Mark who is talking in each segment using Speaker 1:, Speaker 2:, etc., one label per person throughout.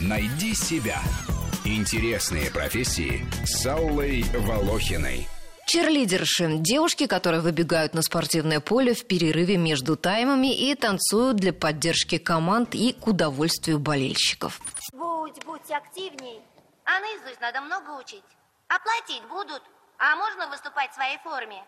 Speaker 1: Найди себя. Интересные профессии с Аллой Волохиной.
Speaker 2: Черлидерши – девушки, которые выбегают на спортивное поле в перерыве между таймами и танцуют для поддержки команд и к удовольствию болельщиков.
Speaker 3: Будь, будь активней. А наизусть надо много учить. Оплатить будут. А можно выступать в своей форме?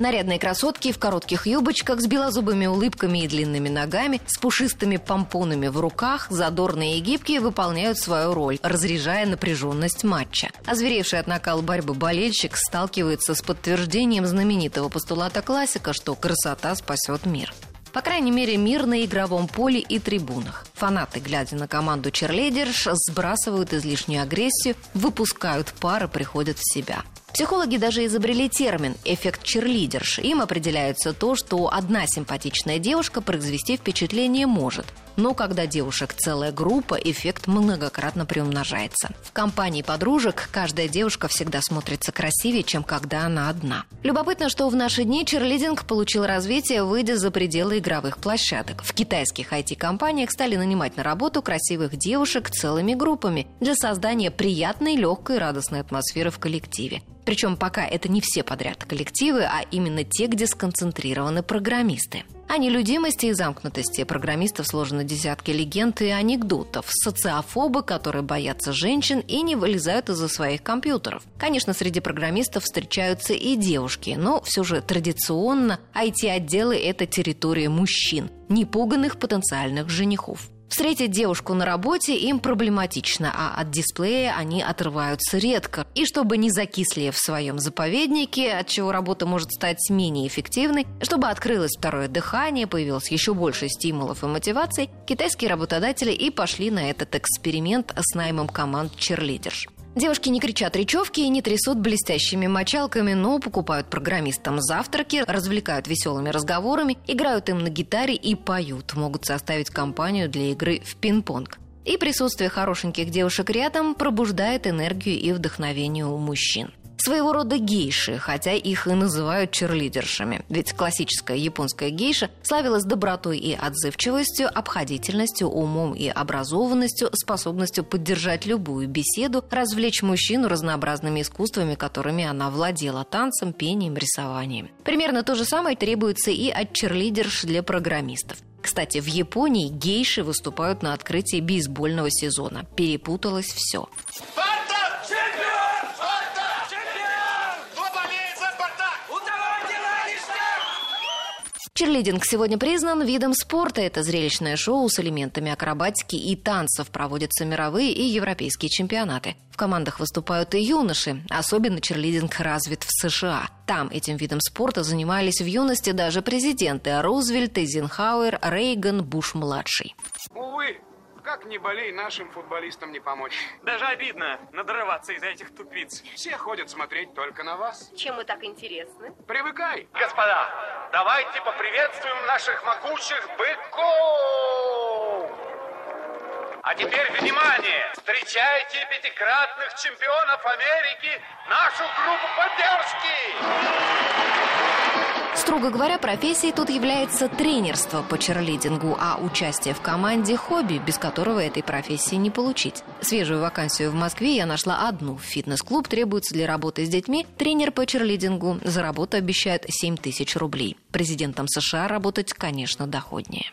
Speaker 2: Нарядные красотки в коротких юбочках с белозубыми улыбками и длинными ногами, с пушистыми помпонами в руках, задорные и гибкие выполняют свою роль, разряжая напряженность матча. Озверевший от накала борьбы болельщик сталкивается с подтверждением знаменитого постулата классика, что красота спасет мир. По крайней мере, мир на игровом поле и трибунах. Фанаты, глядя на команду черлидерш, сбрасывают излишнюю агрессию, выпускают пары, приходят в себя. Психологи даже изобрели термин «эффект черлидерш». Им определяется то, что одна симпатичная девушка произвести впечатление может. Но когда девушек целая группа, эффект многократно приумножается. В компании подружек каждая девушка всегда смотрится красивее, чем когда она одна. Любопытно, что в наши дни черлидинг получил развитие, выйдя за пределы игровых площадок. В китайских IT-компаниях стали нанимать на работу красивых девушек целыми группами для создания приятной, легкой, радостной атмосферы в коллективе. Причем пока это не все подряд коллективы, а именно те, где сконцентрированы программисты. О нелюдимости и замкнутости программистов сложены десятки легенд и анекдотов. Социофобы, которые боятся женщин и не вылезают из-за своих компьютеров. Конечно, среди программистов встречаются и девушки, но все же традиционно IT-отделы – это территория мужчин, непуганных потенциальных женихов. Встретить девушку на работе им проблематично, а от дисплея они отрываются редко. И чтобы не закисли в своем заповеднике, от чего работа может стать менее эффективной, чтобы открылось второе дыхание, появилось еще больше стимулов и мотиваций, китайские работодатели и пошли на этот эксперимент с наймом команд черлидерш. Девушки не кричат речевки и не трясут блестящими мочалками, но покупают программистам завтраки, развлекают веселыми разговорами, играют им на гитаре и поют, могут составить компанию для игры в пинг-понг. И присутствие хорошеньких девушек рядом пробуждает энергию и вдохновение у мужчин своего рода гейши, хотя их и называют черлидершами. Ведь классическая японская гейша славилась добротой и отзывчивостью, обходительностью, умом и образованностью, способностью поддержать любую беседу, развлечь мужчину разнообразными искусствами, которыми она владела – танцем, пением, рисованием. Примерно то же самое требуется и от черлидерш для программистов. Кстати, в Японии гейши выступают на открытии бейсбольного сезона. Перепуталось все. Черлидинг сегодня признан видом спорта. Это зрелищное шоу с элементами акробатики и танцев. Проводятся мировые и европейские чемпионаты. В командах выступают и юноши. Особенно черлидинг развит в США. Там этим видом спорта занимались в юности даже президенты Рузвельт, Эйзенхауэр, Рейган, Буш-младший.
Speaker 4: Увы, как не болей, нашим футболистам не помочь.
Speaker 5: Даже обидно надрываться из-за этих тупиц.
Speaker 4: Все ходят смотреть только на вас.
Speaker 3: Чем мы так интересны?
Speaker 4: Привыкай.
Speaker 5: Господа, давайте поприветствуем наших могучих быков! А теперь внимание! Встречайте пятикратных чемпионов Америки, нашу группу поддержки!
Speaker 2: Строго говоря, профессией тут является тренерство по черлидингу, а участие в команде – хобби, без которого этой профессии не получить. Свежую вакансию в Москве я нашла одну. Фитнес-клуб требуется для работы с детьми. Тренер по черлидингу за работу обещает 7 тысяч рублей. Президентом США работать, конечно, доходнее.